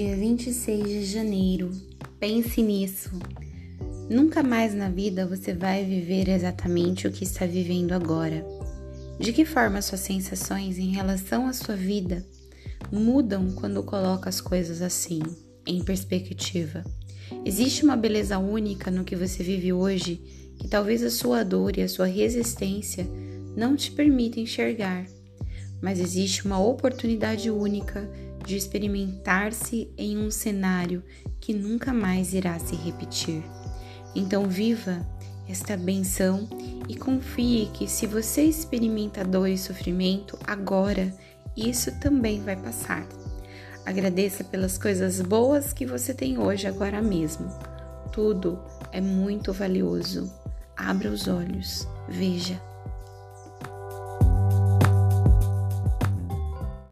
26 de janeiro. Pense nisso. Nunca mais na vida você vai viver exatamente o que está vivendo agora. De que forma suas sensações em relação à sua vida mudam quando coloca as coisas assim, em perspectiva? Existe uma beleza única no que você vive hoje que talvez a sua dor e a sua resistência não te permitam enxergar, mas existe uma oportunidade única de experimentar-se em um cenário que nunca mais irá se repetir. Então, viva esta benção e confie que, se você experimenta dor e sofrimento agora, isso também vai passar. Agradeça pelas coisas boas que você tem hoje, agora mesmo. Tudo é muito valioso. Abra os olhos, veja